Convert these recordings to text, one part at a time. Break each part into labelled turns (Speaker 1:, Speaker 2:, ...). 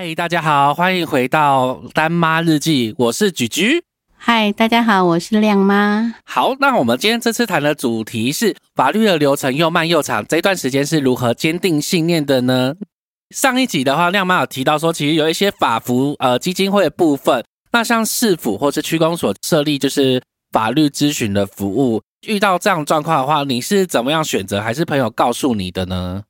Speaker 1: 嗨，大家好，欢迎回到《丹妈日记》，我是菊菊。
Speaker 2: 嗨，大家好，我是亮妈。
Speaker 1: 好，那我们今天这次谈的主题是法律的流程又慢又长，这段时间是如何坚定信念的呢？上一集的话，亮妈有提到说，其实有一些法服呃基金会的部分，那像市府或是区公所设立就是法律咨询的服务，遇到这样状况的话，你是怎么样选择，还是朋友告诉你的呢？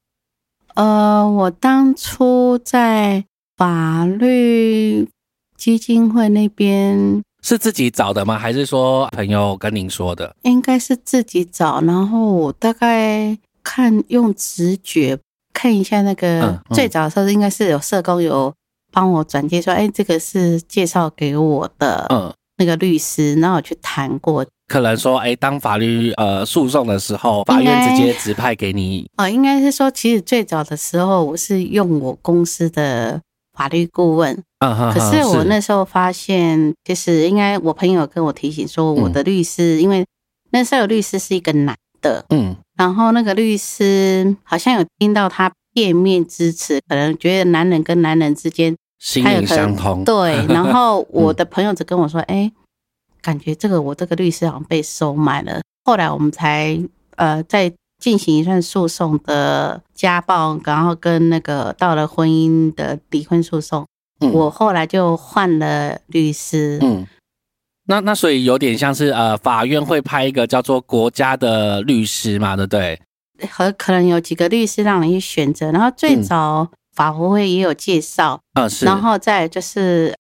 Speaker 2: 呃，我当初在法律基金会那边
Speaker 1: 是自己找的吗？还是说朋友跟您说的？
Speaker 2: 应该是自己找，然后我大概看用直觉看一下那个、
Speaker 1: 嗯嗯
Speaker 2: 最早的时候，应该是有社工有帮我转介说，哎，这个是介绍给我的
Speaker 1: 嗯，
Speaker 2: 那个律师，然后我去谈过。
Speaker 1: 可能说，哎，当法律呃诉讼的时候，法院直接指派给你。
Speaker 2: 哦，应该是说，其实最早的时候，我是用我公司的法律顾问，可是我那时候发现，就是应该我朋友跟我提醒说，我的律师，因为那时候有律师是一个男的，
Speaker 1: 嗯。
Speaker 2: 然后那个律师好像有听到他片面支持，可能觉得男人跟男人之间
Speaker 1: 心灵相通。
Speaker 2: 对，然后我的朋友只跟我说，哎、感觉这个我这个律师好像被收买了。后来我们才呃在进行一段诉讼的家暴，然后跟那个到了婚姻的离婚诉讼。
Speaker 1: 嗯
Speaker 2: 我后来就换了律师，
Speaker 1: 嗯，那那所以有点像是呃，法院会派一个叫做国家的律师嘛，对不对？
Speaker 2: 和可能有几个律师让你去选择。然后最
Speaker 1: 嗯
Speaker 2: 早法服会也有介绍，
Speaker 1: 嗯，是。
Speaker 2: 然后再就是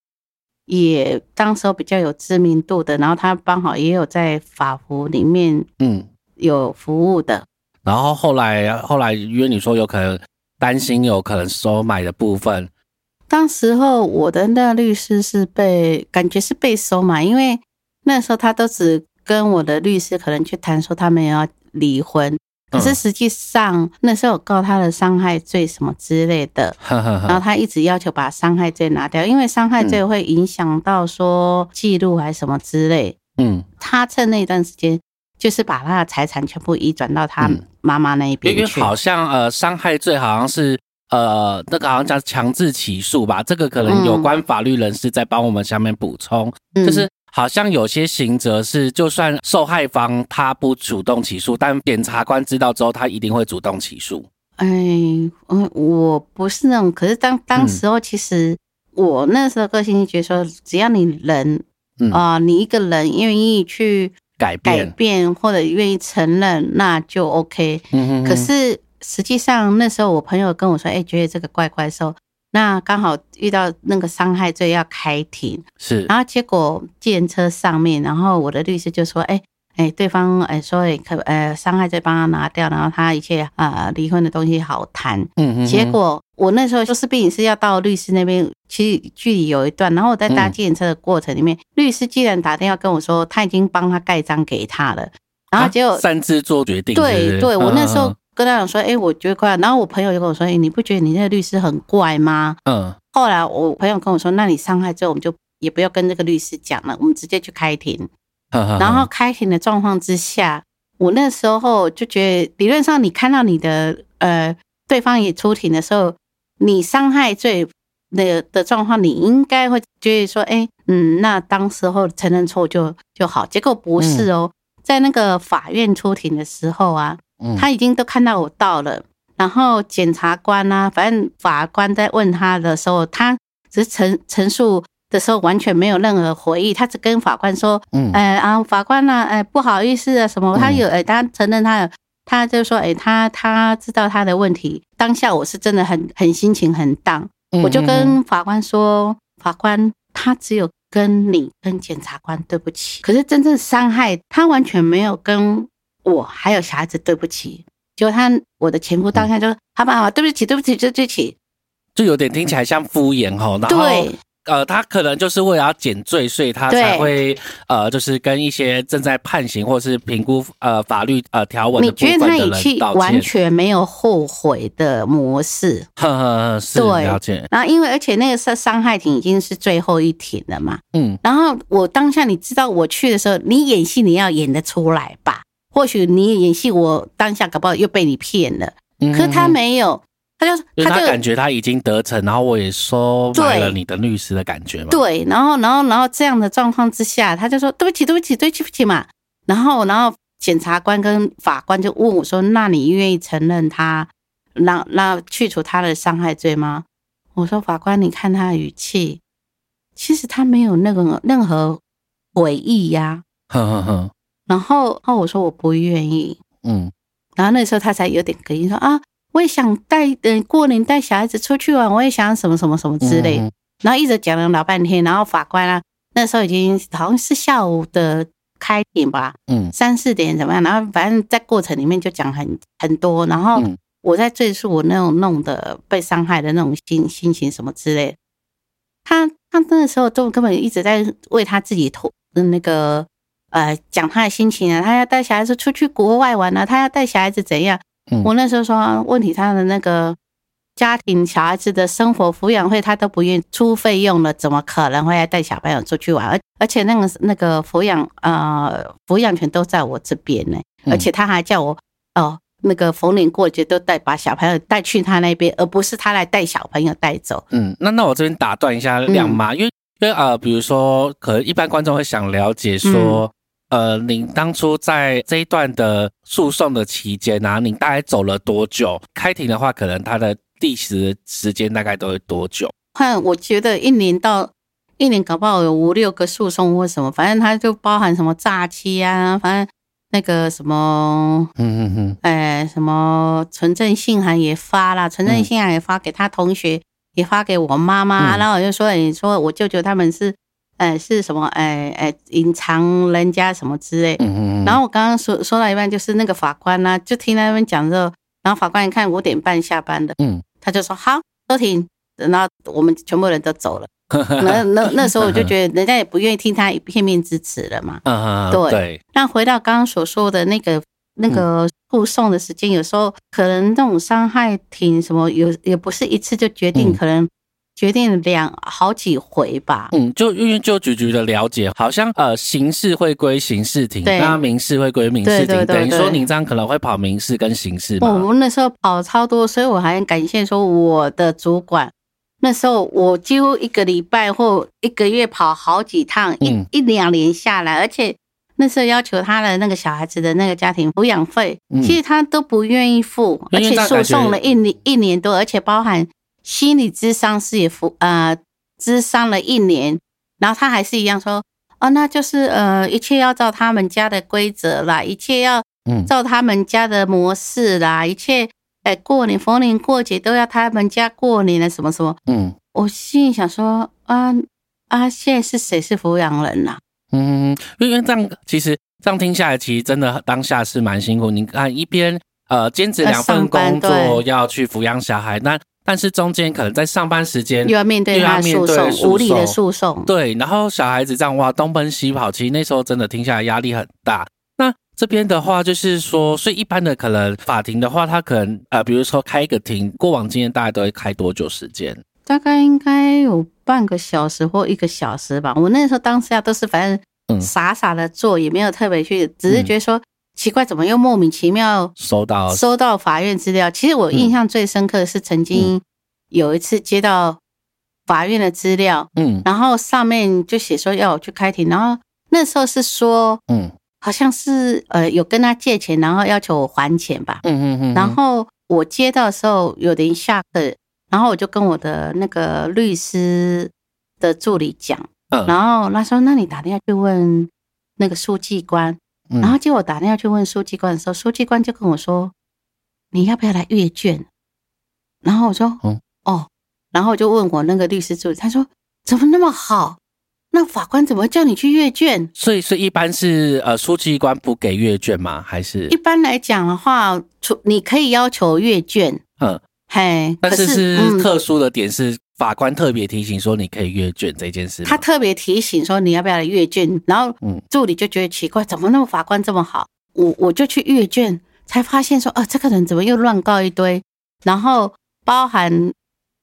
Speaker 2: 也当时候比较有知名度的，然后他刚好也有在法服里面
Speaker 1: 嗯，
Speaker 2: 有服务的。
Speaker 1: 然后后来后来约你说有可能担心有可能收买的部分，
Speaker 2: 当时候我的那个律师是被感觉是被收买，因为那时候他都只跟我的律师可能去谈说他们要离婚，可是
Speaker 1: 嗯
Speaker 2: 实际上那时候我告他的伤害罪什么之类的，
Speaker 1: 呵呵呵，
Speaker 2: 然后他一直要求把伤害罪拿掉，因为伤害罪会影响到说记录还是什么之类。
Speaker 1: 嗯，
Speaker 2: 他趁那段时间，就是把他的财产全部移转到他
Speaker 1: 嗯
Speaker 2: 妈妈那一边
Speaker 1: 因为。好像呃伤害罪好像是呃那个好像叫强制起诉吧，这个可能有关法律人士在帮我们下面补充，
Speaker 2: 嗯
Speaker 1: 就是好像有些刑责是就算受害方他不主动起诉，但检察官知道之后，他一定会主动起诉。
Speaker 2: 哎，嗯，我不是那种，可是当当时候其实我那时候个性就觉得说，只要你人
Speaker 1: 嗯，
Speaker 2: 啊、你一个人愿意去改
Speaker 1: 改变，
Speaker 2: 或者愿意承认，那就 OK。可是实际上那时候我朋友跟我说，哎，觉得这个怪怪的时候，那刚好遇到那个伤害罪要开庭，
Speaker 1: 是
Speaker 2: 然后结果见车上面，然后我的律师就说，哎。哎，对方哎说哎可呃伤害再帮他拿掉，然后他一切啊离婚的东西好谈。
Speaker 1: 嗯嗯
Speaker 2: 结果我那时候就是病是要到律师那边，其实距离有一段，然后我在搭
Speaker 1: 嗯
Speaker 2: 计程车的过程里面，律师既然打电话跟我说他已经帮他盖章给他了，然后结果、
Speaker 1: 啊擅自做决定，是不是
Speaker 2: 对对，我那时候
Speaker 1: 嗯
Speaker 2: 跟他讲说，哎、我觉得怪，然后我朋友就跟我说，哎、你不觉得你那个律师很怪吗？
Speaker 1: 嗯
Speaker 2: 后来我朋友跟我说，那你伤害之后，我们就也不要跟这个律师讲了，我们直接去开庭。然后开庭的状况之下，我那时候就觉得，理论上你看到你的呃对方也出庭的时候，你伤害罪的的状况，你应该会觉得说，哎，嗯，那当时候承认错就就好。结果不是哦，在那个法院出庭的时候啊，
Speaker 1: 嗯
Speaker 2: 他已经都看到我到了，然后检察官啊，反正法官在问他的时候，他只是陈陈述的时候完全没有任何回忆，他只跟法官说，
Speaker 1: 嗯
Speaker 2: 哎啊，法官呢、哎不好意思啊，什么，他有哎，他承认他有，他就说，哎，他他知道他的问题，当下我是真的很很心情很荡，
Speaker 1: 嗯
Speaker 2: 我就跟法官说，法官他只有跟你跟检察官对不起，可是真正伤害他完全没有跟我还有小孩子对不起。结果他我的前夫当下就说：“好吧，好吧，对不起，对不起，对不起。
Speaker 1: 就有点听起来像敷衍哈，”然后
Speaker 2: 对，
Speaker 1: 呃，他可能就是为了要减罪，所以他才会呃，就是跟一些正在判刑或是评估呃法律呃条文的
Speaker 2: 你觉得
Speaker 1: 部分的人道
Speaker 2: 完。全没有后悔的模式。
Speaker 1: 呵呵呵，是
Speaker 2: 对
Speaker 1: 了解，
Speaker 2: 然后因为而且那个伤伤害庭已经是最后一庭了嘛，
Speaker 1: 嗯
Speaker 2: 然后我当下你知道我去的时候，你演戏你要演得出来吧？或许你演戏，我当下搞不好又被你骗了。
Speaker 1: 嗯
Speaker 2: 可是他没有，他就
Speaker 1: 就是他
Speaker 2: 就
Speaker 1: 感觉他已经得逞，然后我也收买了你的律师的感觉嘛。，
Speaker 2: 对，然后然后然后这样的状况之下，他就说对不起对不起对不起对不起嘛，然后然后检察官跟法官就问我说，那你愿意承认他让让去除他的伤害罪吗？我说法官，你看他的语气，其实他没有那个任何悔意呀、
Speaker 1: 哼哼哼，
Speaker 2: 然后，然后我说我不愿意，
Speaker 1: 嗯。
Speaker 2: 然后那时候他才有点哽咽说啊，我也想带嗯过年带小孩子出去玩，我也想什么什么什么之类。
Speaker 1: 嗯
Speaker 2: 然后一直讲了老半天，然后法官啊，那时候已经好像是下午的开庭吧，
Speaker 1: 嗯
Speaker 2: 三四点怎么样？然后反正在过程里面就讲很很多，然后
Speaker 1: 嗯
Speaker 2: 我在赘述我那种弄的被伤害的那种心心情什么之类的。他他那时候都根本一直在为他自己投那个呃讲他的心情啊，他要带小孩子出去国外玩啊，他要带小孩子怎样？
Speaker 1: 嗯
Speaker 2: 我那时候说问题他的那个家庭小孩子的生活抚养费他都不愿意出费用了，怎么可能会来带小朋友出去玩？而而且那个那个抚养呃抚养权都在我这边呢，
Speaker 1: 嗯
Speaker 2: 而且他还叫我哦那个逢年过节都带把小朋友带去他那边，而不是他来带小朋友带走。
Speaker 1: 嗯，那那我这边打断一下亮妈，因为因为呃，比如说，可能一般观众会想了解说，呃，您当初在这一段的诉讼的期间啊，您大概走了多久？开庭的话，可能它的历时时间大概都会多久？
Speaker 2: 看，我觉得一年到一年，搞不好有五六个诉讼或什么，反正它就包含什么诈欺啊，反正那个什么，
Speaker 1: 嗯嗯嗯
Speaker 2: 哎，什么存证信函也发了，存证信函也发给他同学，也发给我妈妈，
Speaker 1: 嗯
Speaker 2: 然后我就说，你说我舅舅他们是，呃，是什么，呃哎，隐藏人家什么之类。
Speaker 1: 嗯嗯，
Speaker 2: 然后我刚刚说说到一半，就是那个法官呢、就听他们讲之后，然后法官一看五点半下班的，
Speaker 1: 嗯。
Speaker 2: 他就说好都停，然后我们全部人都走了。那那那时候我就觉得人家也不愿意听他片面之词了嘛。
Speaker 1: 嗯
Speaker 2: 对。
Speaker 1: 对，
Speaker 2: 那回到刚刚所说的那个那个诉讼的时间，有时候可能这种伤害挺什么有也不是一次就决定，
Speaker 1: 嗯。
Speaker 2: 可能决定两好几回吧。
Speaker 1: 嗯，就因为就局局的了解，好像呃刑事会归刑事庭，
Speaker 2: 对
Speaker 1: 那民事会归民事庭，
Speaker 2: 对对对
Speaker 1: 等于说
Speaker 2: 对
Speaker 1: 您这样可能会跑民事跟刑事嘛？
Speaker 2: 我们那时候跑超多，所以我还很感谢说我的主管。那时候我几乎一个礼拜或一个月跑好几趟，一、
Speaker 1: 嗯
Speaker 2: 一两年下来，而且那时候要求他的那个小孩子的那个家庭抚养费，
Speaker 1: 嗯
Speaker 2: 其实他都不愿意付，而且诉讼了一年一年多，而且包含心理咨商师也服呃咨商了一年，然后他还是一样说，哦，那就是呃一切要照他们家的规则啦，一切要
Speaker 1: 嗯
Speaker 2: 照他们家的模式啦，一切哎过年逢年过节都要他们家过年了，什么什么。
Speaker 1: 嗯
Speaker 2: 我心里想说啊啊，现在是谁是抚养人呐、
Speaker 1: 嗯，因为这样其实这样听下来，其实真的当下是蛮辛苦。你看一边呃兼职两份工作
Speaker 2: 对
Speaker 1: 要去抚养小孩，那但是中间可能在上班时间
Speaker 2: 又要面对他的诉讼，无理的
Speaker 1: 讼
Speaker 2: 诉讼。
Speaker 1: 对，然后小孩子这样哇东奔西跑，其实那时候真的听下来压力很大。那这边的话就是说，所以一般的可能法庭的话，他可能呃，比如说开一个庭，过往经验大概都会开多久时间？
Speaker 2: 大概应该有半个小时或一个小时吧。我那时候当下都是反
Speaker 1: 嗯
Speaker 2: 正傻傻的做，也没有特别去，只是觉得说、奇怪，怎么又莫名其妙
Speaker 1: 收到
Speaker 2: 收到法院资料？其实我印象最深刻的是曾经有一次接到法院的资料，
Speaker 1: 嗯
Speaker 2: 然后上面就写说要我去开庭，然后那时候是说
Speaker 1: 嗯
Speaker 2: 好像是呃有跟他借钱，然后要求我还钱吧。
Speaker 1: 嗯嗯嗯，
Speaker 2: 然后我接到的时候有点下课，然后我就跟我的那个律师的助理讲，
Speaker 1: 嗯
Speaker 2: 然后他说：“那你打电话去问那个书记官。”
Speaker 1: 嗯
Speaker 2: 然后结果打电话去问书记官的时候，书记官就跟我说：“你要不要来阅卷？”然后我说：“
Speaker 1: 哦
Speaker 2: 哦。”然后我就问我那个律师助理，他说：“怎么那么好？那法官怎么叫你去阅卷？”
Speaker 1: 所以所以一般是呃书记官不给阅卷吗？还是
Speaker 2: 一般来讲的话，除你可以要求阅卷，
Speaker 1: 嗯？
Speaker 2: 嘿，
Speaker 1: 但是是
Speaker 2: 嗯
Speaker 1: 特殊的点是法官特别提醒说你可以阅卷这件事。
Speaker 2: 他特别提醒说你要不要来阅卷，然后助理就觉得奇怪，怎么那么法官这么好？我我就去阅卷，才发现说，啊，这个人怎么又乱告一堆？然后包含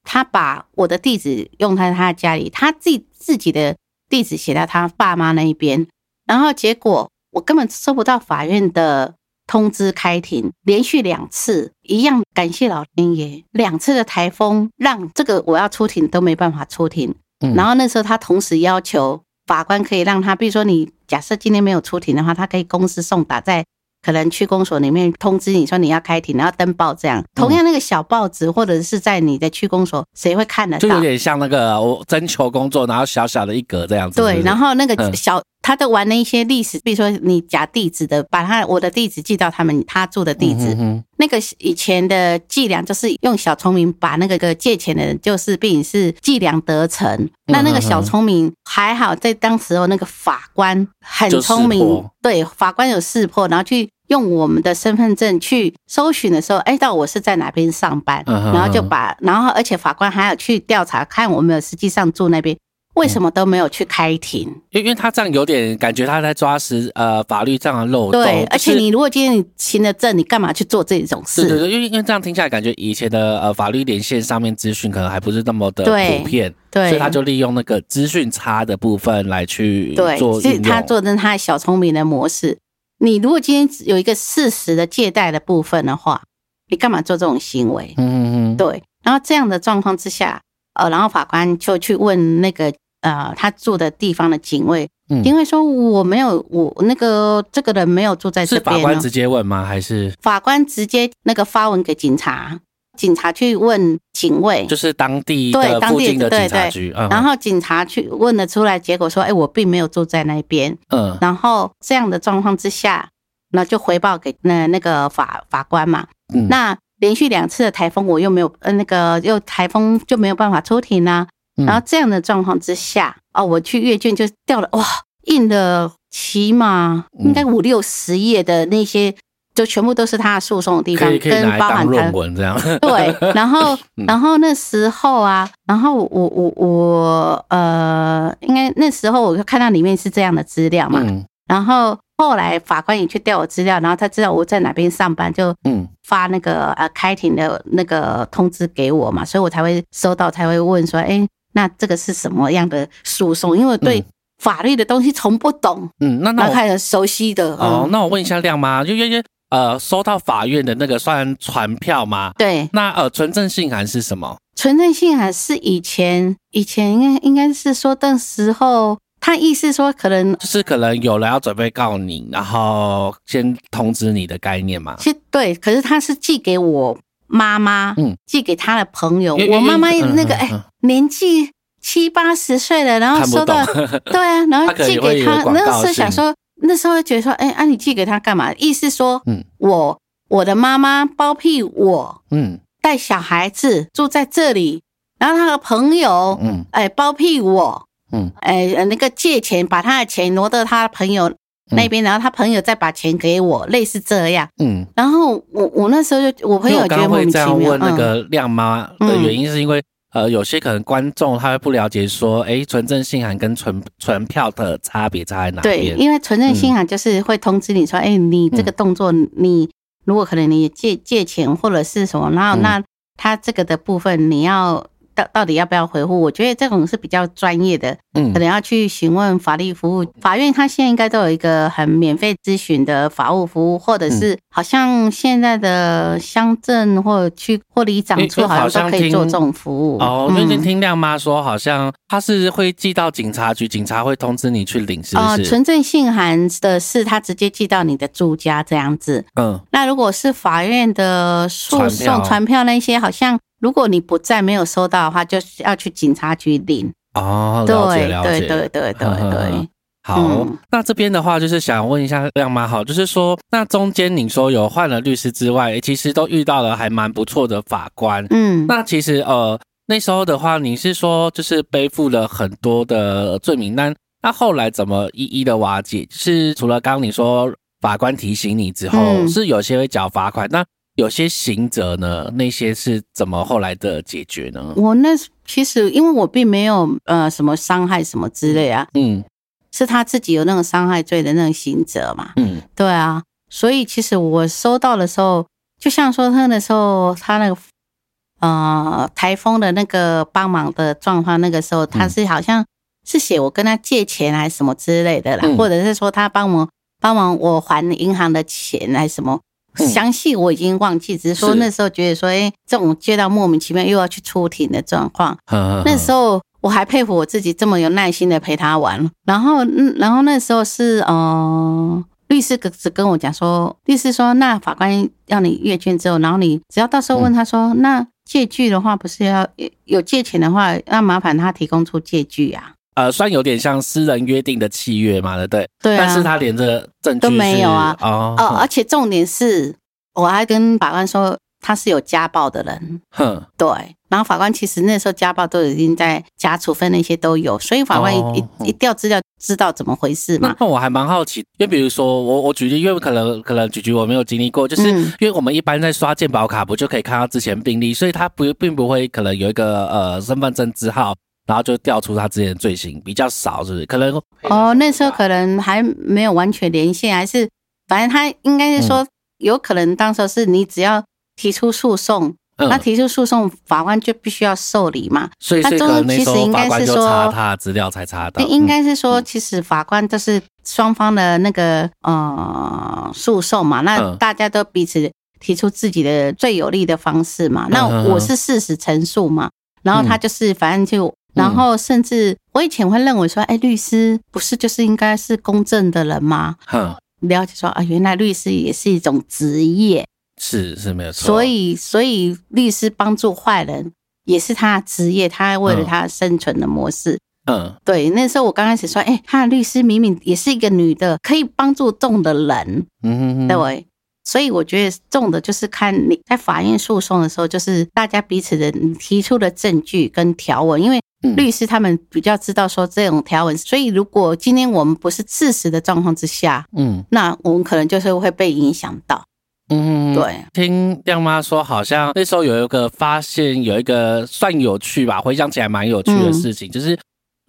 Speaker 2: 他把我的地址用在他家里，他自己自己的地址写在他爸妈那一边，然后结果我根本收不到法院的通知开庭，连续两次，一样感谢老天爷，两次的台风让这个我要出庭都没办法出庭。
Speaker 1: 嗯
Speaker 2: 然后那时候他同时要求法官可以让他，比如说你假设今天没有出庭的话，他可以公司送达在可能区公所里面通知你说你要开庭，然后登报这样。
Speaker 1: 嗯
Speaker 2: 同样那个小报纸或者是在你的区公所，谁会看得到？
Speaker 1: 就有点像那个我征求工作，然后小小的一格这样子。
Speaker 2: 对，然
Speaker 1: 后
Speaker 2: 后那个
Speaker 1: 嗯
Speaker 2: 小，他都玩了一些历史，比如说你假地址的，把他我的地址寄到他们他住的地址，
Speaker 1: 嗯
Speaker 2: 那个以前的伎俩就是用小聪明把那个个借钱的人，就是并是伎俩得逞。那那个小聪明还好，在当时候那个法官很聪明，对法官有识破，然后去用我们的身份证去搜寻的时候，哎，到我是在哪边上班，然后就把，然后而且法官还要去调查，看我们有实际上住那边，为什么都没有去开庭？
Speaker 1: 因为因为他这样有点感觉他在抓实呃法律这样的漏洞。
Speaker 2: 对，而且你如果今天你行了证，你干嘛去做这种事？
Speaker 1: 对对对，因为因为这样听下来，感觉以前的呃法律连线上面资讯可能还不是那么的普遍，
Speaker 2: 对，
Speaker 1: 所以他就利用那个资讯差的部分来去
Speaker 2: 对，
Speaker 1: 做运
Speaker 2: 是他。做的他小聪明的模式。你如果今天有一个事实的借贷的部分的话，你干嘛做这种行为？
Speaker 1: 嗯嗯嗯，
Speaker 2: 对，然后这样的状况之下，呃，然后法官就去问那个呃他住的地方的警卫，
Speaker 1: 嗯
Speaker 2: 警卫说我没有，我那个这个人没有住在这边、哦。
Speaker 1: 是法官直接问吗？还是
Speaker 2: 法官直接那个发文给警察，警察去问警卫，
Speaker 1: 就是当地
Speaker 2: 对当地
Speaker 1: 的警察局？嗯
Speaker 2: 然后警察去问了出来，结果说，哎，我并没有住在那边。
Speaker 1: 嗯
Speaker 2: 然后这样的状况之下，那就回报给那那个法法官嘛。
Speaker 1: 嗯
Speaker 2: 那连续两次的台风，我又没有呃那个又台风就没有办法出庭啊。
Speaker 1: 嗯。
Speaker 2: 然后这样的状况之下，哦，我去阅卷就掉了哇，印了起码应该五六十页的那些，就全部都是他的诉讼的地方跟包含他
Speaker 1: 论文这样。
Speaker 2: 对，然后
Speaker 1: 嗯。
Speaker 2: 然后那时候啊，然后我我我呃，应该那时候我就看到里面是这样的资料嘛，
Speaker 1: 嗯。
Speaker 2: 然后后来法官也去调我资料，然后他知道我在哪边上班，就
Speaker 1: 嗯。
Speaker 2: 发那个呃开庭的那个通知给我嘛，所以我才会收到，才会问说，哎，那这个是什么样的诉讼？因为我对
Speaker 1: 嗯
Speaker 2: 法律的东西从不懂，
Speaker 1: 嗯，那那
Speaker 2: 开始熟悉的
Speaker 1: 哦，
Speaker 2: 嗯
Speaker 1: 那我问一下亮妈，就因为呃收到法院的那个算传票吗？
Speaker 2: 对，
Speaker 1: 那呃纯正信函是什么？
Speaker 2: 纯正信函是以前以前应该应该是说那时候，他意思说可能
Speaker 1: 就是可能有人要准备告你，然后先通知你的概念嘛？
Speaker 2: 其实对，可是他是寄给我妈妈，
Speaker 1: 嗯。
Speaker 2: 寄给他的朋友。我妈妈那个哎、年纪七八十岁了，然后收到，对啊，然后寄给他那时候想说，那时候觉得说，哎、啊，你寄给他干嘛？意思说，
Speaker 1: 嗯。
Speaker 2: 我我的妈妈包庇我
Speaker 1: 嗯。
Speaker 2: 带小孩子住在这里，然后他的朋友，
Speaker 1: 嗯。
Speaker 2: 哎、包庇我，
Speaker 1: 嗯。
Speaker 2: 哎、呃那个借钱，把他的钱挪到他的朋友那边，然后他朋友再把钱给我，类似这样。
Speaker 1: 嗯。
Speaker 2: 然后我我那时候就我朋友觉得莫
Speaker 1: 刚会这样
Speaker 2: 名其妙，嗯，
Speaker 1: 问那个亮妈的原因，是因为、呃，有些可能观众他会不了解说，哎，纯正信函跟纯纯票的差别差在哪
Speaker 2: 对，因为纯正信函就是会通知你说，哎、你这个动作，你如果可能你借借钱或者是什么，然后
Speaker 1: 嗯。
Speaker 2: 那他这个的部分你要到到底要不要回复？我觉得这种是比较专业的，
Speaker 1: 嗯
Speaker 2: 可能要去询问法律服务法院，它现在应该都有一个很免费咨询的法务服务，或者
Speaker 1: 嗯
Speaker 2: 是好像现在的乡镇或区或里长处好像都可以做这种服务。
Speaker 1: 哦，
Speaker 2: 嗯
Speaker 1: 最近听亮妈说，好像他是会寄到警察局，警察会通知你去领，是不
Speaker 2: 哦，
Speaker 1: 是？
Speaker 2: 纯正信函的是他直接寄到你的住家这样子。
Speaker 1: 嗯
Speaker 2: 那如果是法院的诉讼传票那些，好像如果你不在没有收到的话，就是要去警察局领。
Speaker 1: 哦，
Speaker 2: 对
Speaker 1: 了解了解，
Speaker 2: 对对对对
Speaker 1: 呵呵呵。好，
Speaker 2: 嗯
Speaker 1: 那这边的话就是想问一下亮妈，好，就是说，那中间你说有换了律师之外，其实都遇到了还蛮不错的法官。
Speaker 2: 嗯，
Speaker 1: 那其实呃那时候的话，你是说就是背负了很多的罪名，单那后来怎么一一的瓦解？就是除了刚刚你说法官提醒你之后，
Speaker 2: 嗯
Speaker 1: 是有些会缴罚款，那有些行者呢，那些是怎么后来的解决呢？
Speaker 2: 我那其实因为我并没有呃什么伤害什么之类啊，
Speaker 1: 嗯
Speaker 2: 是他自己有那种伤害罪的那种行者嘛。
Speaker 1: 嗯
Speaker 2: 对啊，所以其实我收到的时候，就像说他那时候他那个呃台风的那个帮忙的状况，那个时候他是好像是写我跟他借钱还是什么之类的啦，
Speaker 1: 嗯
Speaker 2: 或者是说他帮我帮忙我还银行的钱还是什么。
Speaker 1: 嗯
Speaker 2: 详细我已经忘记，只是说那时候觉得说，哎、这种接到莫名其妙又要去出庭的状况，那
Speaker 1: 那
Speaker 2: 时候我还佩服我自己这么有耐心的陪他玩。然后，嗯，然后那时候是呃，律师只只跟我讲说，律师说，那法官要你阅卷之后，然后你只要到时候问他说，那借据的话，不是要有有借钱的话，要麻烦他提供出借据啊？
Speaker 1: 呃，算有点像私人约定的契约嘛，对不对？
Speaker 2: 对啊，
Speaker 1: 但是他连这证据
Speaker 2: 都没有啊。
Speaker 1: 是哦，
Speaker 2: 哦，而且重点是，我还跟法官说他是有家暴的人。
Speaker 1: 哼，
Speaker 2: 对，然后法官其实那时候家暴都已经在家处分那些都有，所以法官一、
Speaker 1: 哦。
Speaker 2: 一一调资料知道怎么回事嘛。
Speaker 1: 那那我还蛮好奇，因为比如说我我举例，因为可能可能举举我没有经历过，就是
Speaker 2: 嗯。
Speaker 1: 因为我们一般在刷健保卡不就可以看到之前病例，所以他不并不会可能有一个呃身份证字号，然后就调出他之前的罪行比较少，是不是？可能
Speaker 2: 哦，那时候可能还没有完全连线，还是反正他应该是说，
Speaker 1: 嗯
Speaker 2: 有可能当时是你只要提出诉讼，
Speaker 1: 嗯
Speaker 2: 那提出诉讼，法官就必须要受理嘛。
Speaker 1: 所以所以
Speaker 2: 那中其实应该是说
Speaker 1: 查他的资料才查到，
Speaker 2: 应该是说，
Speaker 1: 嗯
Speaker 2: 其实法官就是双方的那个呃诉讼嘛，那
Speaker 1: 嗯
Speaker 2: 大家都彼此提出自己的最有利的方式嘛。那我是事实陈述嘛，然后他就是反正就，
Speaker 1: 嗯
Speaker 2: 然后甚至我以前会认为说，哎，律师不是就是应该是公正的人吗？
Speaker 1: 哼，
Speaker 2: 了解说啊，原来律师也是一种职业，
Speaker 1: 是是没有错，
Speaker 2: 所以所以律师帮助坏人也是他的职业，他为了
Speaker 1: 嗯。
Speaker 2: 他生存的模式。
Speaker 1: 嗯。
Speaker 2: 对，那时候我刚开始说，哎、他的律师明明也是一个女的，可以帮助众的人，
Speaker 1: 嗯哼哼，
Speaker 2: 对。所以我觉得重的就是看你在法院诉讼的时候，就是大家彼此的提出的证据跟条文，因为
Speaker 1: 嗯
Speaker 2: 律师他们比较知道说这种条文，所以如果今天我们不是事实的状况之下，
Speaker 1: 嗯。
Speaker 2: 那我们可能就是会被影响到。
Speaker 1: 嗯，
Speaker 2: 对，
Speaker 1: 听亮妈说，好像那时候有一个发现，有一个算有趣吧，回想起来蛮有趣的事情，就是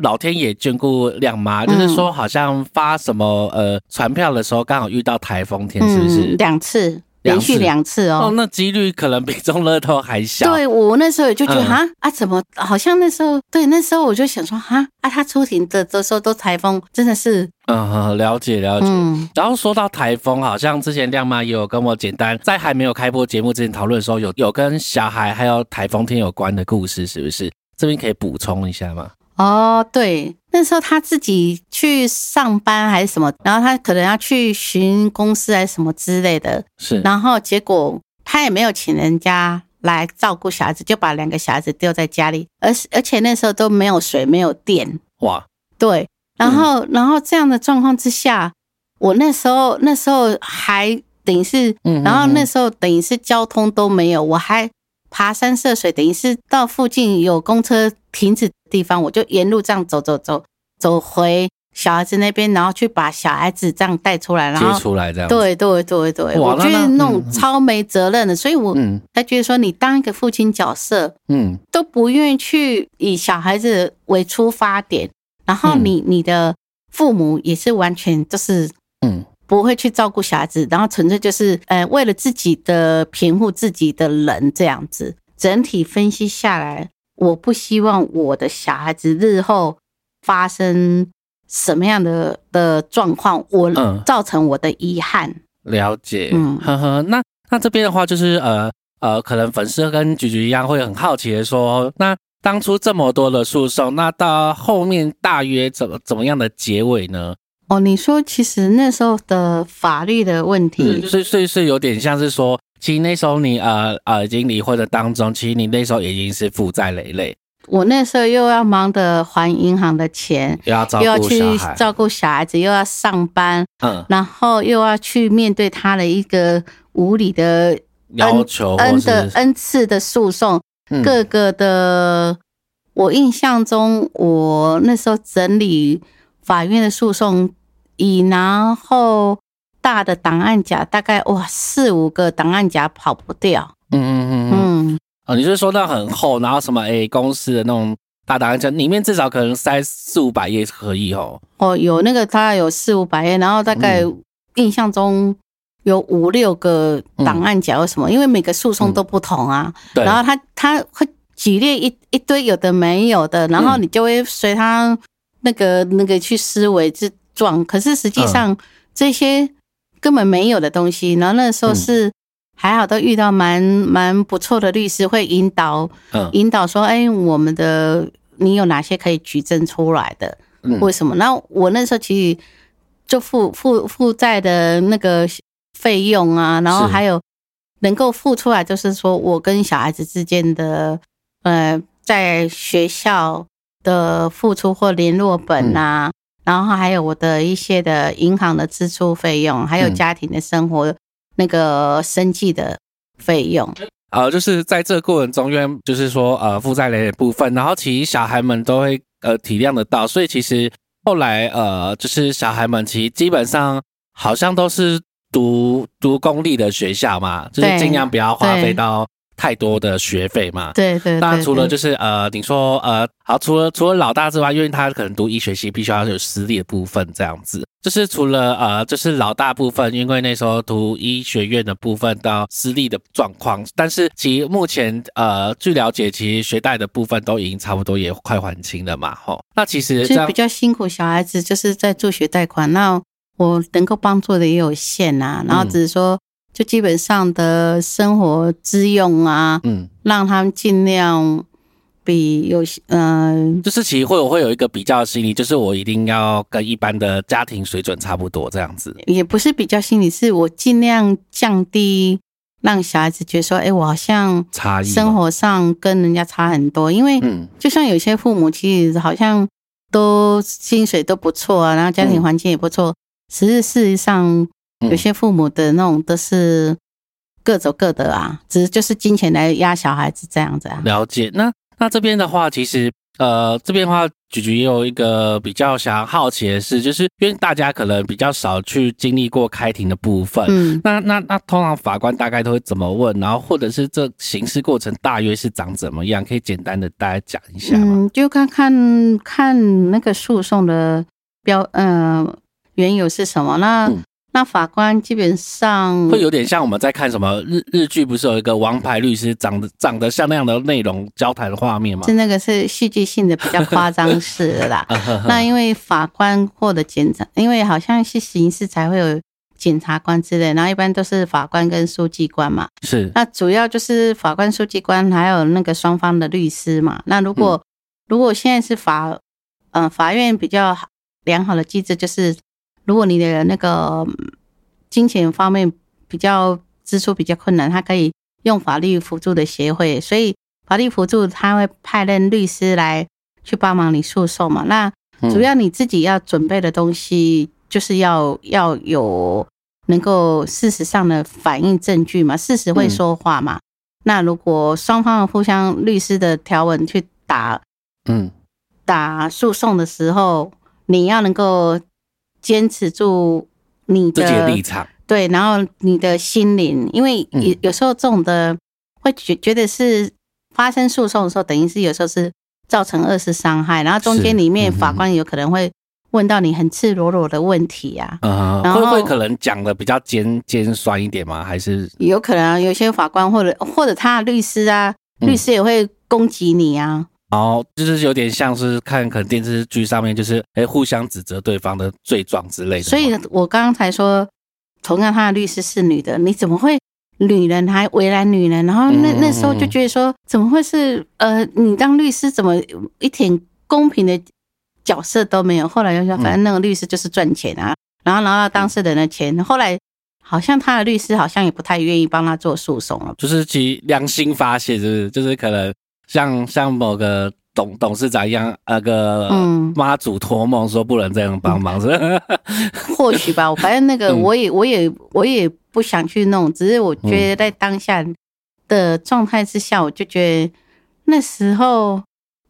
Speaker 1: 老天爷眷顾亮妈，
Speaker 2: 嗯。
Speaker 1: 就是说好像发什么呃传票的时候，刚好遇到台风天，是不是？
Speaker 2: 两次连续两次
Speaker 1: 哦
Speaker 2: 哦，。
Speaker 1: 那几率可能比中乐透还小。
Speaker 2: 对我那时候也就觉得
Speaker 1: 嗯
Speaker 2: 哈、啊，怎么好像那时候对那时候我就想说哈啊，他出庭的的时候都台风，真的是
Speaker 1: 嗯，了解了解。
Speaker 2: 嗯
Speaker 1: 然后说到台风，好像之前亮妈也有跟我简单在还没有开播节目之前讨论的时候，有有跟小孩还有台风天有关的故事，是不是？这边可以补充一下吗？
Speaker 2: 哦对，那时候他自己去上班还是什么，然后他可能要去巡公司还是什么之类的，
Speaker 1: 是，
Speaker 2: 然后结果他也没有请人家来照顾小孩子，就把两个小孩子丢在家里，而而且那时候都没有水没有电，
Speaker 1: 哇，
Speaker 2: 对，然后、然后这样的状况之下，我那时候那时候还等于是，
Speaker 1: 嗯
Speaker 2: 然后那时候等于是交通都没有，我还爬山涉水，等于是到附近有公车停止的地方，我就沿路这样走走走走回小孩子那边，然后去把小孩子这样带出来，然
Speaker 1: 接
Speaker 2: 后。
Speaker 1: 出来这样。
Speaker 2: 对对对对，我觉得那种
Speaker 1: 嗯
Speaker 2: 超没责任的，所以我
Speaker 1: 嗯
Speaker 2: 才觉得说，你当一个父亲角色，
Speaker 1: 嗯
Speaker 2: 都不愿意去以小孩子为出发点，然后
Speaker 1: 嗯
Speaker 2: 你、你的父母也是完全就是
Speaker 1: 嗯
Speaker 2: 不会去照顾小孩子，然后纯粹就是呃为了自己的平护自己的人这样子。整体分析下来，我不希望我的小孩子日后发生什么样的的状况，我
Speaker 1: 嗯
Speaker 2: 造成我的遗憾。
Speaker 1: 了解。
Speaker 2: 嗯
Speaker 1: 呵呵，那那这边的话就是呃呃，可能粉丝跟菊菊一样会很好奇的说，那当初这么多的诉讼，那到后面大约怎么怎么样的结尾呢？
Speaker 2: 哦，你说其实那时候的法律的问题，
Speaker 1: 所以所以是有点像是说，其实那时候你呃呃已经离婚的当中，其实你那时候已经是负债累累，
Speaker 2: 我那时候又要忙着还银行的钱，
Speaker 1: 又要照
Speaker 2: 又要去照顾小孩子，又要上班，
Speaker 1: 嗯，
Speaker 2: 然后又要去面对他的一个无理的
Speaker 1: 要求或
Speaker 2: 恩的
Speaker 1: 是
Speaker 2: 恩赐的诉讼，
Speaker 1: 嗯
Speaker 2: 各个的。我印象中，我那时候整理法院的诉讼，以然后大的档案夹大概哇四五个档案夹跑不掉，
Speaker 1: 嗯嗯嗯嗯，
Speaker 2: 嗯，
Speaker 1: 哦，你是说那很厚，然后什么诶公司的那种大档案夹，里面至少可能塞四五百页可以哦。
Speaker 2: 哦，有那个大概有四五百页，然后大概
Speaker 1: 嗯。
Speaker 2: 印象中有五六个档案夹，为什么？因为每个诉讼都不同啊。
Speaker 1: 嗯。对，
Speaker 2: 然后他他会举列一一堆有的没有的，然后
Speaker 1: 嗯。
Speaker 2: 你就会随他那个那个去思维去撞。可是实际上，这些根本没有的东西。然后那时候是还好，都遇到蛮蛮不错的律师，会引导
Speaker 1: 嗯
Speaker 2: 引导说，哎，我们的你有哪些可以举证出来的？
Speaker 1: 嗯
Speaker 2: 为什么？那我那时候其实就负负负债的那个费用啊，然后还有能够付出来，就是说我跟小孩子之间的呃，在学校的付出或联络本
Speaker 1: 嗯
Speaker 2: 啊，然后还有我的一些的银行的支出费用，还有
Speaker 1: 嗯
Speaker 2: 家庭的生活那个生计的费用。
Speaker 1: 呃，就是在这个过程中，因为就是说呃负债累累的部分，然后其实小孩们都会呃体谅得到，所以其实后来呃就是小孩们其实基本上好像都是读读公立的学校嘛，就是
Speaker 2: 对
Speaker 1: 尽量不要花费到太多的学费嘛。
Speaker 2: 对对对
Speaker 1: 当然，除了就是呃，你说呃，好，除了除了老大之外，因为他可能读医学系，必须要有私立的部分这样子。就是除了呃，就是老大部分，因为那时候读医学院的部分到私立的状况，但是其实目前呃，据了解，其实学贷的部分都已经差不多也快还清了嘛，吼。那其实
Speaker 2: 就比较辛苦，小孩子就是在助学贷款，那我能够帮助的也有限啊，然后
Speaker 1: 嗯
Speaker 2: 只是说，就基本上的生活之用啊，
Speaker 1: 嗯，
Speaker 2: 让他们尽量比有些嗯、
Speaker 1: 就是其实会有会有一个比较的心理，就是我一定要跟一般的家庭水准差不多这样子。
Speaker 2: 也不是比较心理，是我尽量降低让小孩子觉得说，哎，我好像
Speaker 1: 差异
Speaker 2: 生活上跟人家差很多，因为
Speaker 1: 嗯。
Speaker 2: 就像有些父母其实好像都薪水都不错啊，然后家庭
Speaker 1: 嗯。
Speaker 2: 环境也不错，只是事实上
Speaker 1: 嗯
Speaker 2: 有些父母的那种都是各走各的啊，只是就是金钱来压小孩子这样子啊。
Speaker 1: 了解。那那这边的话，其实呃，这边的话，菊菊也有一个比较想要好奇的是，就是因为大家可能比较少去经历过开庭的部分。
Speaker 2: 嗯，
Speaker 1: 那那那通常法官大概都会怎么问，然后或者是这刑事过程大约是长怎么样？可以简单的大家讲一下吗？
Speaker 2: 嗯，就看看看那个诉讼的标，呃，缘由是什么。那、
Speaker 1: 嗯
Speaker 2: 那法官基本上
Speaker 1: 会有点像我们在看什么日日剧，不是有一个王牌律师长得长得像那样的内容交谈的画面吗
Speaker 2: 是？那个是戏剧性的比较夸张式的啦。那因为法官或者检察，因为好像是刑事才会有检察官之类，然后一般都是法官跟书记官嘛。
Speaker 1: 是
Speaker 2: 那主要就是法官、书记官还有那个双方的律师嘛。那如果、如果现在是法，呃，法院比较好良好的机制，就是如果你的那个嗯金钱方面比较支出比较困难，他可以用法律辅助的协会，所以法律辅助他会派任律师来去帮忙你诉讼嘛。那
Speaker 1: 嗯
Speaker 2: 主要你自己要准备的东西，就是要要有能够事实上的反映证据嘛，事实会说话嘛。那如果双方互相律师的条文去打
Speaker 1: 嗯
Speaker 2: 打诉讼的时候，你要能够坚持住你
Speaker 1: 自己的
Speaker 2: 的
Speaker 1: 立场。
Speaker 2: 对，然后你的心灵，因为
Speaker 1: 嗯
Speaker 2: 有有时候这种的会觉觉得是发生诉讼的时候，等于是有时候是造成二次伤害，然后中
Speaker 1: 是
Speaker 2: 间里面法官有可能会问到你很赤裸裸的问题啊，
Speaker 1: 呃，
Speaker 2: 然后
Speaker 1: 会会可能讲的比较尖尖酸一点吗？还是
Speaker 2: 有可能啊，有些法官或者或者他的律师啊，
Speaker 1: 嗯
Speaker 2: 律师也会攻击你啊，
Speaker 1: 哦，就是有点像是看可能电视剧上面就是哎互相指责对方的罪状之类的。
Speaker 2: 所以我刚刚才说，同样他的律师是女的，你怎么会女人还为难女人？然后那
Speaker 1: 嗯
Speaker 2: 那时候就觉得说，怎么会是呃，你当律师怎么一点公平的角色都没有？后来又说，反正那个律师就是赚钱啊，然后拿到当事人的钱。后来好像他的律师好像也不太愿意帮他做诉讼了。
Speaker 1: 就是其良心发泄，就是就是可能像像某个董董事长一样，那个
Speaker 2: 嗯。
Speaker 1: 妈祖托梦说不能这样帮忙，是 吧
Speaker 2: 或许吧，反正那个
Speaker 1: 嗯。
Speaker 2: 我也我也我也不想去弄，只是我觉得在当下的状态之下，我就觉得那时候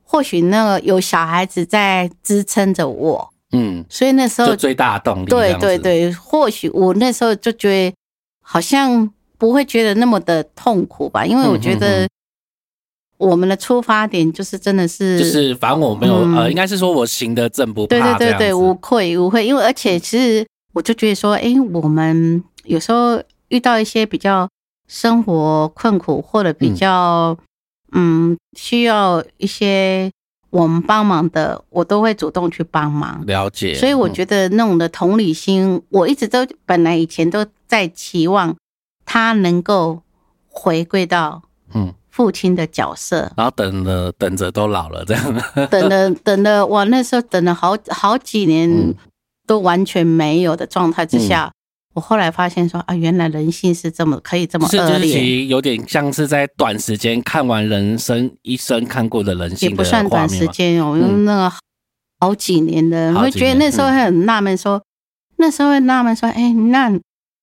Speaker 2: 或许那个有小孩子在支撑着我，
Speaker 1: 嗯，
Speaker 2: 所以那时候
Speaker 1: 最大的动力。
Speaker 2: 对对，对，或许我那时候就觉得好像不会觉得那么的痛苦吧，因为我觉得我们的出发点就是真的是
Speaker 1: 就是反正我没有、
Speaker 2: 嗯
Speaker 1: 呃，应该是说我行得正不怕
Speaker 2: 对对对对，无愧无愧。因为而且其实我就觉得说，哎，我们有时候遇到一些比较生活困苦，或者比较嗯需要一些我们帮忙的，我都会主动去帮忙。
Speaker 1: 了解。
Speaker 2: 所以我觉得那种的同理心，我一直都本来以前都在期望他能够回归到
Speaker 1: 嗯，
Speaker 2: 父亲的角色，
Speaker 1: 然后等了等着都老了，这样。
Speaker 2: 等了等了，我，那时候等了好好几年
Speaker 1: 嗯。
Speaker 2: 都完全没有的状态之下，我后来发现说啊，原来人性是这么可以这么恶劣，
Speaker 1: 实有点像是在短时间看完人生一生看过的人性的
Speaker 2: 不算短。时间哦，
Speaker 1: 嗯
Speaker 2: 用那个好几年的，我会觉得那时候会很纳闷说，那时候会纳闷说，哎，那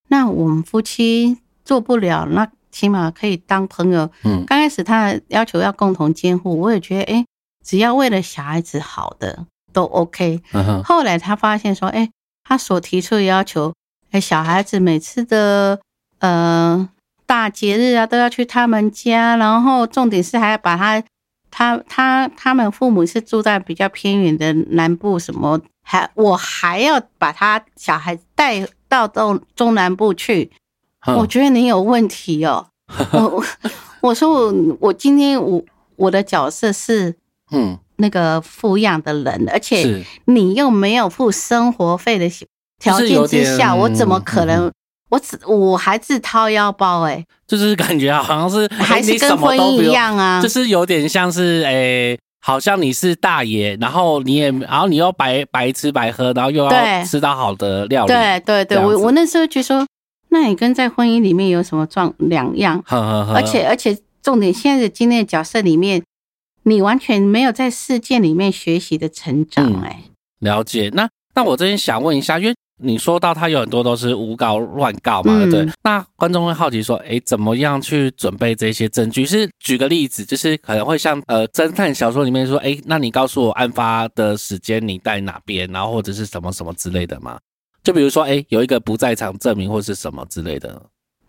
Speaker 2: 那我们夫妻做不了，那起码可以当朋友。
Speaker 1: 嗯
Speaker 2: 刚开始他的要求要共同监护，我也觉得，哎，只要为了小孩子好的都 OK。
Speaker 1: 嗯哼，
Speaker 2: 后来他发现说，哎，他所提出的要求，哎，小孩子每次的呃大节日啊都要去他们家，然后重点是还要把他他他他们父母是住在比较偏远的南部，什么还我还要把他小孩带到中中南部去，
Speaker 1: 哼
Speaker 2: 我觉得你有问题哦。我我我说我我今天我我的角色是
Speaker 1: 嗯
Speaker 2: 那个抚养的人，而且你又没有付生活费的条件之下，我怎么可
Speaker 1: 嗯
Speaker 2: 能？我只我还自掏腰包哎、
Speaker 1: 就是感觉好像是
Speaker 2: 还是跟婚姻一样啊。
Speaker 1: 就是有点像是诶、好像你是大爷，然后你也，然后你又白白吃白喝，然后又要
Speaker 2: 对
Speaker 1: 吃到好的料理，
Speaker 2: 对对对，我我那时候就说，那你跟在婚姻里面有什么状两样？而且而且重点，现在的今天的角色里面，你完全没有在事件里面学习的成长
Speaker 1: 嗯
Speaker 2: 哎、
Speaker 1: 了解。那那我这边想问一下，因为你说到他有很多都是诬告乱告嘛，对
Speaker 2: 嗯
Speaker 1: 不对？那观众会好奇说，诶，怎么样去准备这些证据？是举个例子，就是可能会像呃侦探小说里面说，诶，那你告诉我案发的时间你在哪边，然后或者是什么什么之类的吗？就比如说，诶，有一个不在场证明或是什么之类的，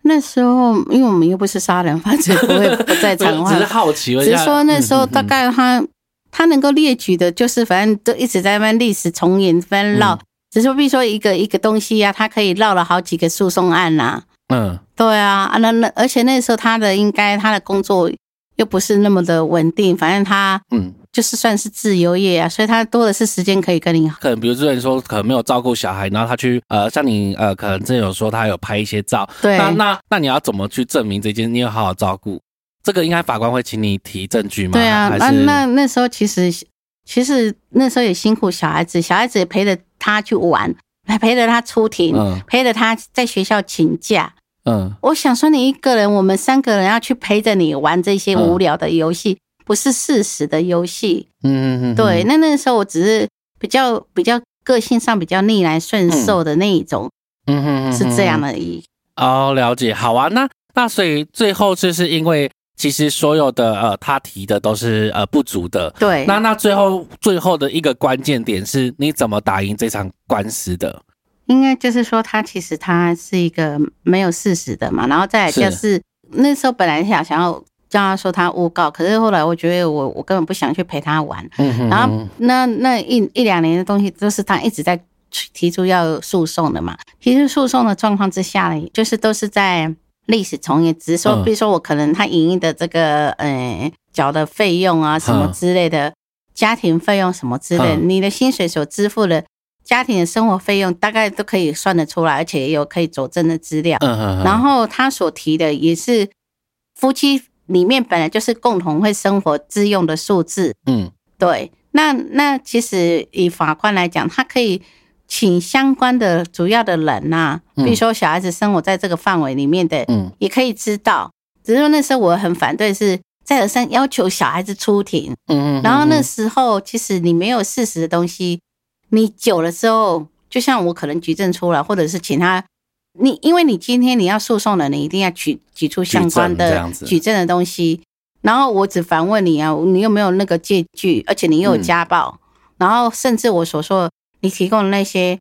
Speaker 2: 那时候，因为我们又不是杀人犯，所以不会不在场
Speaker 1: 只是。好奇，
Speaker 2: 只是说那时候大概他、他能够列举的，就是反正都一直在那边历史重演，翻绕。
Speaker 1: 嗯
Speaker 2: 只是说，比如说一个一个东西呀、啊，他可以绕了好几个诉讼案呐、
Speaker 1: 嗯
Speaker 2: 对啊，啊那那而且那时候他的应该他的工作又不是那么的稳定，反正他
Speaker 1: 嗯，
Speaker 2: 就是算是自由业啊，所以他多的是时间可以跟你。
Speaker 1: 可能比如之前说可能没有照顾小孩，然后他去呃，像你呃，可能之前有说他有拍一些照，
Speaker 2: 对
Speaker 1: 那那那你要怎么去证明这件你有好好照顾？这个应该法官会请你提证据吗？
Speaker 2: 对啊，那那那时候其实其实那时候也辛苦小孩子，小孩子也陪着他去玩，还陪着他出庭，
Speaker 1: 嗯
Speaker 2: 陪着他在学校请假。
Speaker 1: 嗯
Speaker 2: 我想说，你一个人，我们三个人要去陪着你玩这些
Speaker 1: 嗯
Speaker 2: 无聊的游戏，不是事实的游戏。
Speaker 1: 嗯嗯嗯，
Speaker 2: 对，那那个时候我只是比较比较个性上比较逆来顺受的那一种，
Speaker 1: 嗯嗯嗯
Speaker 2: 是这样而已。
Speaker 1: 哦，了解。好啊，那那所以最后就是因为其实所有的呃他提的都是呃不足的，
Speaker 2: 对，
Speaker 1: 那那最后最后的一个关键点是你怎么打赢这场官司的？
Speaker 2: 应该就是说，他其实他是一个没有事实的嘛，然后再来就是那时候本来想想要叫他说他诬告，可是后来我觉得我我根本不想去陪他玩，
Speaker 1: 嗯
Speaker 2: 然后那那一一两年的东西都是他一直在提出要诉讼的嘛，提出诉讼的状况之下呢，就是都是在历史重演，只是说
Speaker 1: 嗯。
Speaker 2: 比如说我可能他营运的这个呃缴的费用啊什么
Speaker 1: 嗯
Speaker 2: 之类的，家庭费用什么之类你的薪水所支付的。家庭的生活费用大概都可以算得出来，而且也有可以佐证的资料。然后他所提的也是夫妻里面本来就是共同会生活自用的数字，
Speaker 1: 嗯。
Speaker 2: 对。那那其实以法官来讲，他可以请相关的主要的人呐、
Speaker 1: 嗯。
Speaker 2: 比如说小孩子生活在这个范围里面的，
Speaker 1: 嗯。
Speaker 2: 也可以知道。只是说那时候我很反对是再而三要求小孩子出庭，
Speaker 1: 嗯嗯，
Speaker 2: 然后那时候其实你没有事实的东西，你久了之后，就像我可能举证出来，或者是请他，你因为你今天你要诉讼了，你一定要举举出相关的
Speaker 1: 举证
Speaker 2: 的东西。然后我只反问你啊，你有没有那个借据？而且你又有
Speaker 1: 嗯
Speaker 2: 家暴，然后甚至我所说你提供的那些，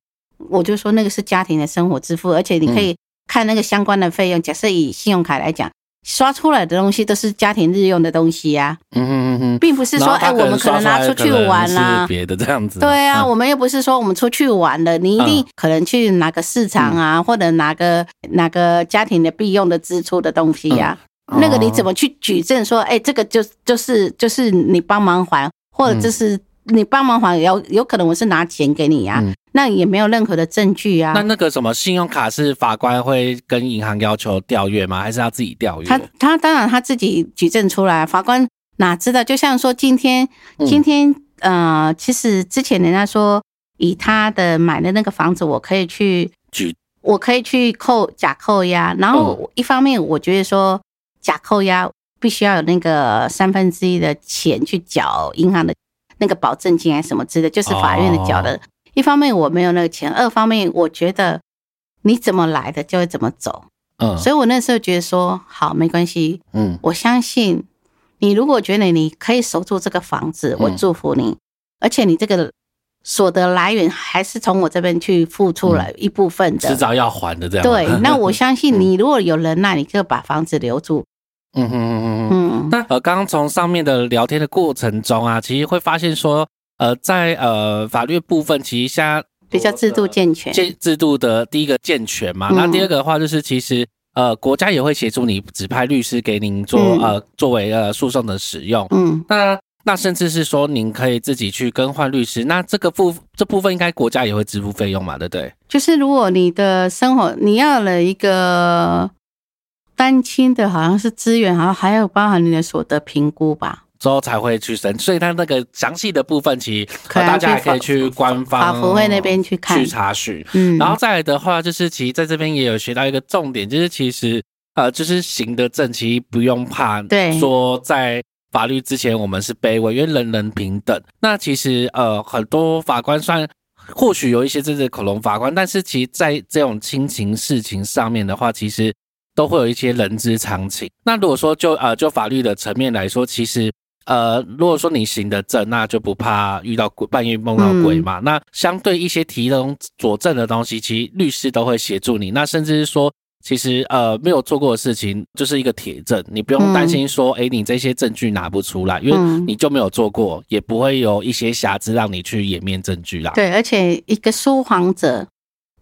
Speaker 2: 我就说那个是家庭的生活支付，而且你可
Speaker 1: 嗯
Speaker 2: 以看那个相关的费用。假设以信用卡来讲，刷出来的东西都是家庭日用的东西呀、
Speaker 1: 嗯嗯嗯嗯，
Speaker 2: 并不是说哎，我们可能拿出去玩啦、
Speaker 1: 啦，别的这样子，
Speaker 2: 对啊，
Speaker 1: 嗯。
Speaker 2: 我们又不是说我们出去玩了，你一定可能去哪个市场啊，或者哪个哪个家庭的必用的支出的东西呀、
Speaker 1: 嗯。
Speaker 2: 那个你怎
Speaker 1: 么
Speaker 2: 么去举证说，哎，这个就就是就是你帮忙还，或者就是你帮忙还，有有可能我是拿钱给你呀、
Speaker 1: 嗯
Speaker 2: 那也没有任何的证据啊
Speaker 1: 那。那个什么信用卡是法官会跟银行要求调阅吗？还是他自己调阅？
Speaker 2: 他他当然他自己举证出来，法官哪知道？就像说今天
Speaker 1: 嗯
Speaker 2: 今天、呃，其实之前人家说以他的买的那个房子，我可以去
Speaker 1: 举
Speaker 2: 我可以去扣假扣押，然
Speaker 1: 嗯
Speaker 2: 后一方面我觉得说假扣押必须要有那个三分之一的钱去缴银行的那个保证金还是什么之类的，就是法院的缴的。
Speaker 1: 哦
Speaker 2: 一方面我没有那个钱，二方面我觉得你怎么来的就会怎么走，
Speaker 1: 嗯
Speaker 2: 所以我那时候觉得说好没关系，
Speaker 1: 嗯
Speaker 2: 我相信你如果觉得你可以守住这个房子，我
Speaker 1: 嗯
Speaker 2: 祝福你，而且你这个所得来源还是从我这边去付出了一部分的。
Speaker 1: 迟早要还的这样。
Speaker 2: 对，那我相信你如果有能耐，你就把房子留住。
Speaker 1: 嗯哼嗯哼嗯。
Speaker 2: 嗯，
Speaker 1: 那呃，刚刚从上面的聊天的过程中啊，其实会发现说，呃，在呃法律部分，其实现在
Speaker 2: 比较制度健全。
Speaker 1: 建制度的第一个健全嘛，
Speaker 2: 嗯
Speaker 1: 那第二个的话就是其实呃国家也会协助你指派律师给您做、
Speaker 2: 嗯
Speaker 1: 呃作为呃诉讼的使用，
Speaker 2: 嗯，
Speaker 1: 那那甚至是说您可以自己去更换律师，那这个部这部分应该国家也会支付费用嘛，对不对？
Speaker 2: 就是如果你的生活你要了一个单亲的，好像是资源，好像还有包含你的所得评估吧。
Speaker 1: 之后才会去审，所以它那个详细的部分，其实大家
Speaker 2: 也
Speaker 1: 可以去官方
Speaker 2: 法服会那边去看
Speaker 1: 去查询。
Speaker 2: 嗯，
Speaker 1: 然后再来的话，就是其实在这边也有学到一个重点，就是其实呃，就是行得正，其实不用怕，
Speaker 2: 对
Speaker 1: 说在法律之前我们是卑微，因为人人平等。那其实呃，很多法官算或许有一些真的恐龙法官，但是其实在这种亲情事情上面的话，其实都会有一些人之常情。那如果说就呃就法律的层面来说，其实。呃，如果说你行得正，那就不怕遇到鬼，半夜梦到鬼嘛。那相对一些提供佐证的东西，其实律师都会协助你。那甚至是说，其实呃没有做过的事情，就是一个铁证，你不用担心说，诶，你这些证据拿不出来，因为
Speaker 2: 嗯
Speaker 1: 你就没有做过，也不会有一些瑕疵让你去掩面证据啦。
Speaker 2: 对，而且一个说谎者，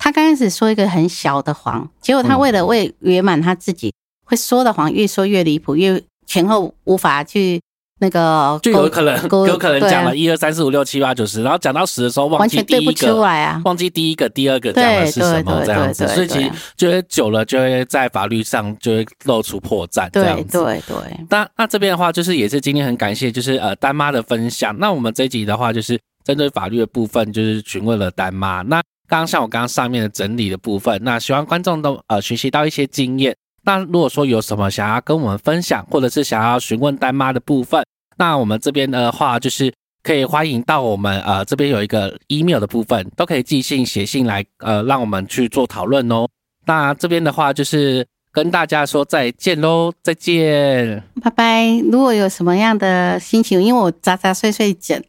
Speaker 2: 他刚开始说一个很小的谎，结果他
Speaker 1: 嗯
Speaker 2: 为了为圆满他自己，会说的谎越说越离谱，越前后无法去那个
Speaker 1: 就有可能有可能
Speaker 2: 对
Speaker 1: 讲了一二三四五六七八九十，然后讲到十的时候忘
Speaker 2: 完
Speaker 1: 记
Speaker 2: 全对不出
Speaker 1: 第一个，
Speaker 2: 来啊。
Speaker 1: 忘记第一个、第二个讲的是什么这样子，所以其实
Speaker 2: 对
Speaker 1: 就会久了就会在法律上就会露出破绽这
Speaker 2: 对
Speaker 1: 样子。
Speaker 2: 对对，
Speaker 1: 那那这边的话，就是也是今天很感谢，就是呃丹妈的分享。那我们这一集的话，就是针对法律的部分，就是询问了丹妈。那刚像我刚刚上面的整理的部分，那希望观众都呃学习到一些经验。那如果说有什么想要跟我们分享，或者是想要询问丹妈的部分，那我们这边的话就是可以欢迎到我们呃这边有一个 email 的部分，都可以寄信写信来呃让我们去做讨论哦。那这边的话就是跟大家说再见喽，再见。
Speaker 2: 拜拜。如果有什么样的心情，因为我杂杂碎碎整，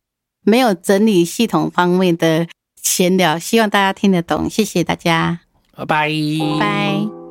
Speaker 2: 没有整理系统方面的闲聊，希望大家听得懂。谢谢大家，
Speaker 1: 拜拜，
Speaker 2: 拜。